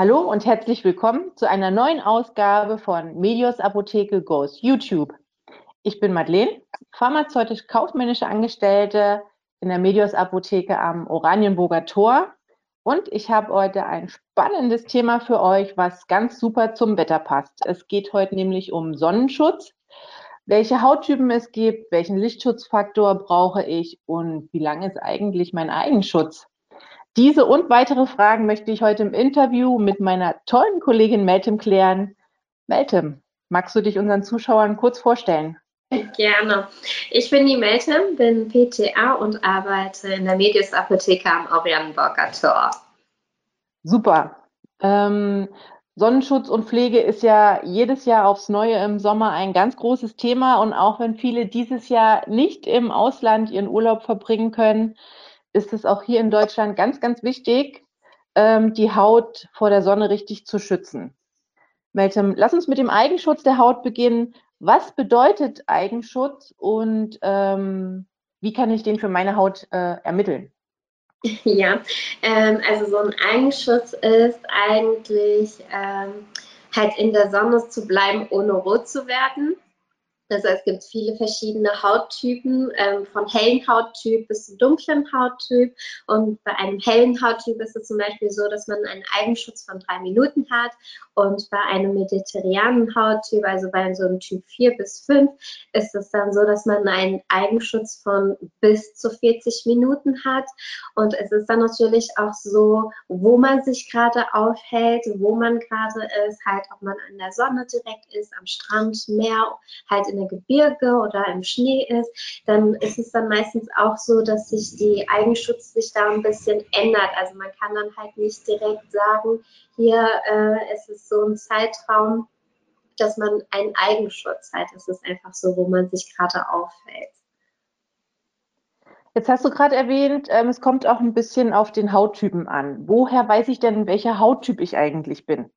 Hallo und herzlich willkommen zu einer neuen Ausgabe von Medios Apotheke Goes YouTube. Ich bin Madeleine, pharmazeutisch-kaufmännische Angestellte in der Medios Apotheke am Oranienburger Tor und ich habe heute ein spannendes Thema für euch, was ganz super zum Wetter passt. Es geht heute nämlich um Sonnenschutz, welche Hauttypen es gibt, welchen Lichtschutzfaktor brauche ich und wie lang ist eigentlich mein Eigenschutz? Diese und weitere Fragen möchte ich heute im Interview mit meiner tollen Kollegin Meltem klären. Meltem, magst du dich unseren Zuschauern kurz vorstellen? Gerne. Ich bin die Meltem, bin PTA und arbeite in der Medius Apotheke am Orianburger Tor. Super. Ähm, Sonnenschutz und Pflege ist ja jedes Jahr aufs Neue im Sommer ein ganz großes Thema. Und auch wenn viele dieses Jahr nicht im Ausland ihren Urlaub verbringen können, ist es auch hier in Deutschland ganz, ganz wichtig, ähm, die Haut vor der Sonne richtig zu schützen. Meltem, lass uns mit dem Eigenschutz der Haut beginnen. Was bedeutet Eigenschutz und ähm, wie kann ich den für meine Haut äh, ermitteln? Ja, ähm, also so ein Eigenschutz ist eigentlich ähm, halt in der Sonne zu bleiben, ohne rot zu werden. Also es gibt viele verschiedene Hauttypen, ähm, von hellen Hauttyp bis zum dunklen Hauttyp. Und bei einem hellen Hauttyp ist es zum Beispiel so, dass man einen Eigenschutz von drei Minuten hat. Und bei einem mediterranen Hauttyp, also bei so einem Typ 4 bis 5, ist es dann so, dass man einen Eigenschutz von bis zu 40 Minuten hat. Und es ist dann natürlich auch so, wo man sich gerade aufhält, wo man gerade ist, halt ob man an der Sonne direkt ist, am Strand, Meer, halt in Gebirge oder im Schnee ist, dann ist es dann meistens auch so, dass sich die Eigenschutz sich da ein bisschen ändert. Also man kann dann halt nicht direkt sagen, hier äh, ist es so ein Zeitraum, dass man einen Eigenschutz hat. Es ist einfach so, wo man sich gerade aufhält. Jetzt hast du gerade erwähnt, ähm, es kommt auch ein bisschen auf den Hauttypen an. Woher weiß ich denn, welcher Hauttyp ich eigentlich bin?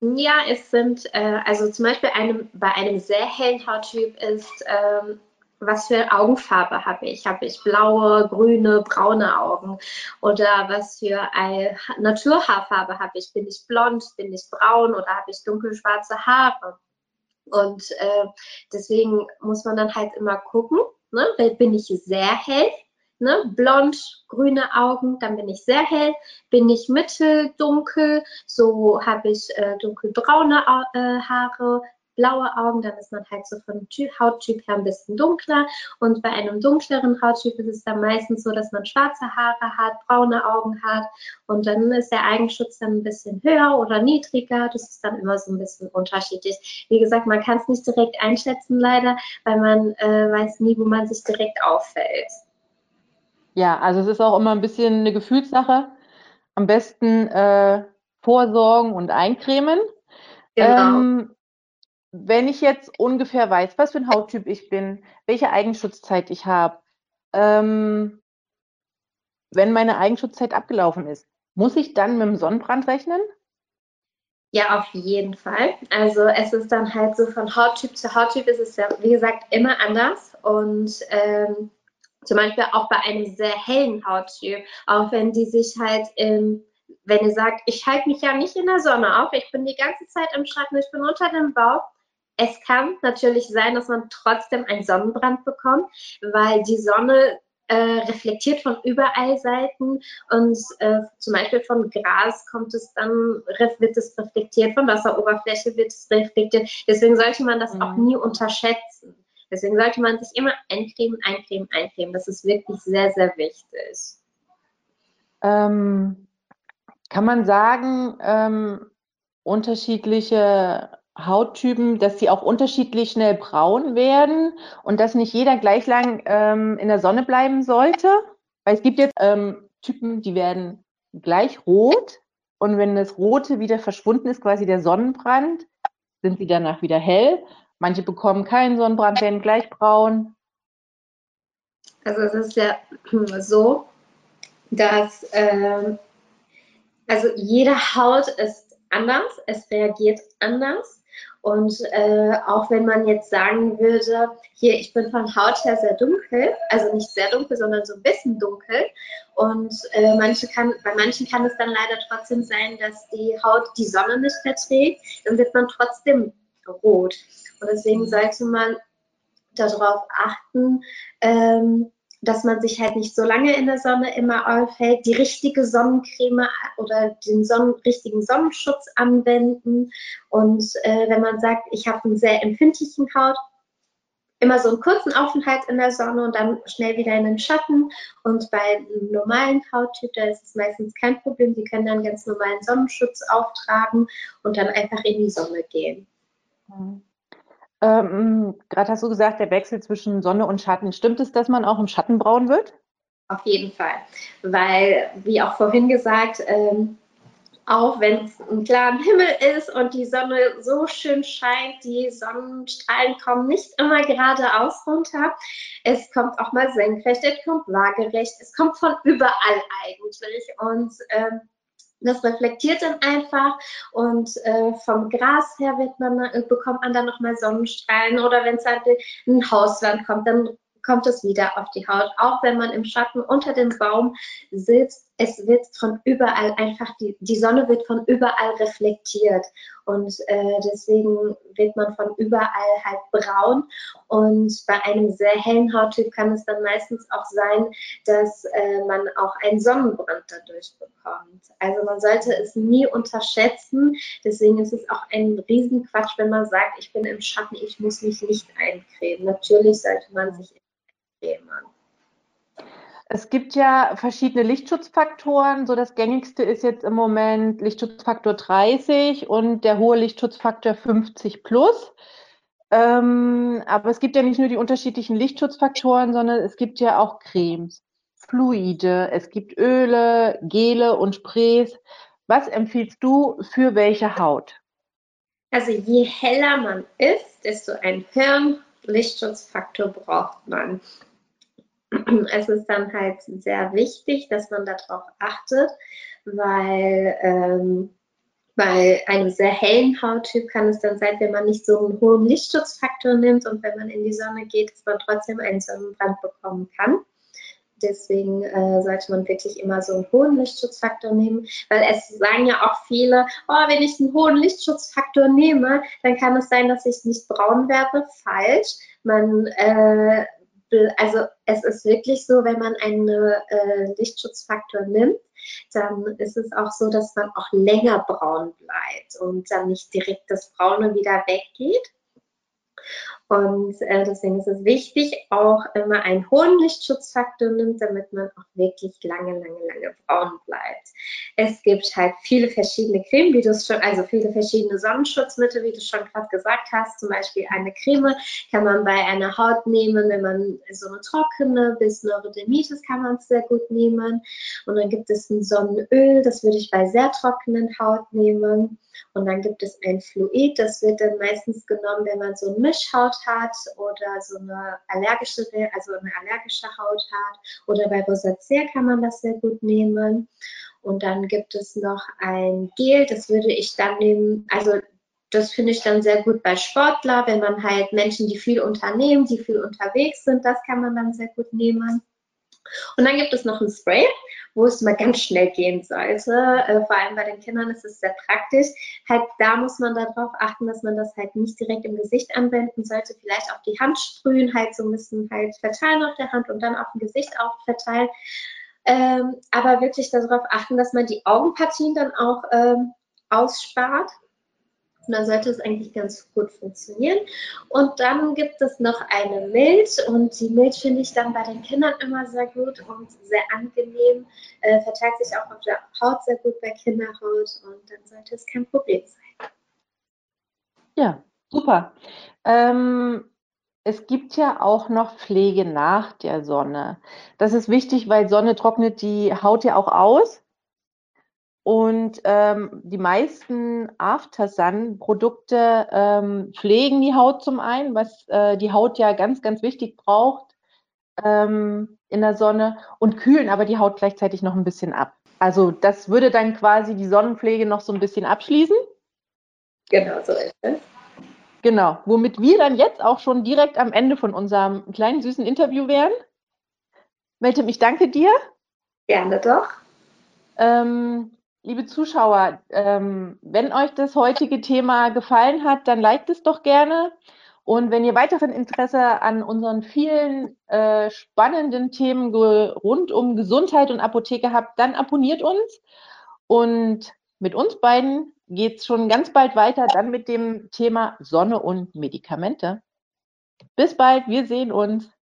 Ja, es sind, äh, also zum Beispiel einem, bei einem sehr hellen Hauttyp ist, ähm, was für Augenfarbe habe ich? Habe ich blaue, grüne, braune Augen? Oder was für eine Naturhaarfarbe habe ich? Bin ich blond? Bin ich braun? Oder habe ich dunkelschwarze Haare? Und äh, deswegen muss man dann halt immer gucken, ne? bin ich sehr hell? Ne, blond, grüne Augen, dann bin ich sehr hell, bin ich mitteldunkel, so habe ich äh, dunkelbraune äh, Haare, blaue Augen, dann ist man halt so von Hauttyp her ein bisschen dunkler. Und bei einem dunkleren Hauttyp ist es dann meistens so, dass man schwarze Haare hat, braune Augen hat. Und dann ist der Eigenschutz dann ein bisschen höher oder niedriger. Das ist dann immer so ein bisschen unterschiedlich. Wie gesagt, man kann es nicht direkt einschätzen, leider, weil man äh, weiß nie, wo man sich direkt auffällt. Ja, also es ist auch immer ein bisschen eine Gefühlssache. Am besten äh, vorsorgen und eincremen. Genau. Ähm, wenn ich jetzt ungefähr weiß, was für ein Hauttyp ich bin, welche Eigenschutzzeit ich habe, ähm, wenn meine Eigenschutzzeit abgelaufen ist, muss ich dann mit dem Sonnenbrand rechnen? Ja, auf jeden Fall. Also es ist dann halt so von Hauttyp zu Hauttyp ist es ja, wie gesagt, immer anders. Und ähm, zum Beispiel auch bei einem sehr hellen Hauttyp, auch wenn die sich halt im wenn ihr sagt, ich halte mich ja nicht in der Sonne auf, ich bin die ganze Zeit im Schatten, ich bin unter dem Bauch. Es kann natürlich sein, dass man trotzdem einen Sonnenbrand bekommt, weil die Sonne äh, reflektiert von überall Seiten und äh, zum Beispiel von Gras kommt es dann, wird es reflektiert, von Wasseroberfläche wird es reflektiert. Deswegen sollte man das mhm. auch nie unterschätzen. Deswegen sollte man sich immer eincremen, eincremen, eincremen. Das ist wirklich sehr, sehr wichtig. Ähm, kann man sagen, ähm, unterschiedliche Hauttypen, dass sie auch unterschiedlich schnell braun werden und dass nicht jeder gleich lang ähm, in der Sonne bleiben sollte? Weil es gibt jetzt ähm, Typen, die werden gleich rot und wenn das Rote wieder verschwunden ist, quasi der Sonnenbrand, sind sie danach wieder hell. Manche bekommen keinen Sonnenbrand, werden gleich braun. Also es ist ja so, dass äh, also jede Haut ist anders, es reagiert anders Und äh, auch wenn man jetzt sagen würde, hier, ich bin von Haut her sehr dunkel, also nicht sehr dunkel, sondern so ein bisschen dunkel. Und äh, manche kann, bei manchen kann es dann leider trotzdem sein, dass die Haut die Sonne nicht verträgt, dann wird man trotzdem rot. Und deswegen mhm. sollte man darauf achten, ähm, dass man sich halt nicht so lange in der Sonne immer aufhält, die richtige Sonnencreme oder den Sonnen richtigen Sonnenschutz anwenden. Und äh, wenn man sagt, ich habe einen sehr empfindlichen Haut, immer so einen kurzen Aufenthalt in der Sonne und dann schnell wieder in den Schatten. Und bei einem normalen Hauttyp, da ist es meistens kein Problem. Die können dann ganz normalen Sonnenschutz auftragen und dann einfach in die Sonne gehen. Ähm, Gerade hast du gesagt, der Wechsel zwischen Sonne und Schatten. Stimmt es, dass man auch im Schatten braun wird? Auf jeden Fall. Weil, wie auch vorhin gesagt, ähm, auch wenn es ein klarer Himmel ist und die Sonne so schön scheint, die Sonnenstrahlen kommen nicht immer geradeaus runter. Es kommt auch mal senkrecht, es kommt waagerecht, es kommt von überall eigentlich. Und ähm, das reflektiert dann einfach und äh, vom Gras her wird man, äh, bekommt man dann nochmal Sonnenstrahlen oder wenn es halt ein Hauswand kommt, dann kommt es wieder auf die Haut. Auch wenn man im Schatten unter dem Baum sitzt, es wird von überall einfach, die, die Sonne wird von überall reflektiert. Und äh, deswegen wird man von überall halt braun. Und bei einem sehr hellen Hauttyp kann es dann meistens auch sein, dass äh, man auch einen Sonnenbrand dadurch bekommt. Also man sollte es nie unterschätzen. Deswegen ist es auch ein Riesenquatsch, wenn man sagt, ich bin im Schatten, ich muss mich nicht eincremen. Natürlich sollte man sich eincremen. Es gibt ja verschiedene Lichtschutzfaktoren. So das gängigste ist jetzt im Moment Lichtschutzfaktor 30 und der hohe Lichtschutzfaktor 50 plus. Ähm, aber es gibt ja nicht nur die unterschiedlichen Lichtschutzfaktoren, sondern es gibt ja auch Cremes, Fluide, es gibt Öle, Gele und Sprays. Was empfiehlst du für welche Haut? Also je heller man ist, desto einen höheren Lichtschutzfaktor braucht man. es ist dann halt sehr wichtig, dass man darauf achtet, weil ähm, bei einem sehr hellen Hauttyp kann es dann sein, wenn man nicht so einen hohen Lichtschutzfaktor nimmt und wenn man in die Sonne geht, dass man trotzdem einen Sonnenbrand bekommen kann. Deswegen äh, sollte man wirklich immer so einen hohen Lichtschutzfaktor nehmen, weil es sagen ja auch viele, oh, wenn ich einen hohen Lichtschutzfaktor nehme, dann kann es sein, dass ich nicht braun werde. Falsch. Man äh, also es ist wirklich so, wenn man einen äh, Lichtschutzfaktor nimmt, dann ist es auch so, dass man auch länger braun bleibt und dann nicht direkt das Braune wieder weggeht. Und äh, deswegen ist es wichtig, auch immer einen hohen Lichtschutzfaktor nimmt, damit man auch wirklich lange, lange, lange braun bleibt. Es gibt halt viele verschiedene Cremes, wie du es schon, also viele verschiedene Sonnenschutzmittel, wie du schon gerade gesagt hast. Zum Beispiel eine Creme kann man bei einer Haut nehmen, wenn man so eine trockene bis Neurodermitis kann man es sehr gut nehmen. Und dann gibt es ein Sonnenöl, das würde ich bei sehr trockenen Haut nehmen. Und dann gibt es ein Fluid, das wird dann meistens genommen, wenn man so eine Mischhaut hat oder so eine allergische, also eine allergische Haut hat. Oder bei Rosacea kann man das sehr gut nehmen. Und dann gibt es noch ein Gel, das würde ich dann nehmen, also das finde ich dann sehr gut bei Sportler, wenn man halt Menschen, die viel unternehmen, die viel unterwegs sind, das kann man dann sehr gut nehmen. Und dann gibt es noch ein Spray, wo es mal ganz schnell gehen sollte. Äh, vor allem bei den Kindern ist es sehr praktisch. Halt, da muss man darauf achten, dass man das halt nicht direkt im Gesicht anwenden sollte. Vielleicht auf die Hand sprühen, halt so ein bisschen halt verteilen auf der Hand und dann auf dem Gesicht auch verteilen. Ähm, aber wirklich darauf achten, dass man die Augenpartien dann auch ähm, ausspart und dann sollte es eigentlich ganz gut funktionieren. Und dann gibt es noch eine Milch und die Milch finde ich dann bei den Kindern immer sehr gut und sehr angenehm. Äh, verteilt sich auch auf der Haut sehr gut bei Kinderhaut und dann sollte es kein Problem sein. Ja, super. Ähm, es gibt ja auch noch Pflege nach der Sonne. Das ist wichtig, weil Sonne trocknet die Haut ja auch aus. Und ähm, die meisten Aftersun-Produkte ähm, pflegen die Haut zum einen, was äh, die Haut ja ganz, ganz wichtig braucht ähm, in der Sonne und kühlen aber die Haut gleichzeitig noch ein bisschen ab. Also das würde dann quasi die Sonnenpflege noch so ein bisschen abschließen. Genau so ist es. Genau, womit wir dann jetzt auch schon direkt am Ende von unserem kleinen süßen Interview wären. Melte, ich danke dir. Gerne doch. Ähm, liebe Zuschauer, ähm, wenn euch das heutige Thema gefallen hat, dann liked es doch gerne. Und wenn ihr weiteren Interesse an unseren vielen äh, spannenden Themen rund um Gesundheit und Apotheke habt, dann abonniert uns. Und mit uns beiden geht es schon ganz bald weiter, dann mit dem Thema Sonne und Medikamente. Bis bald, wir sehen uns.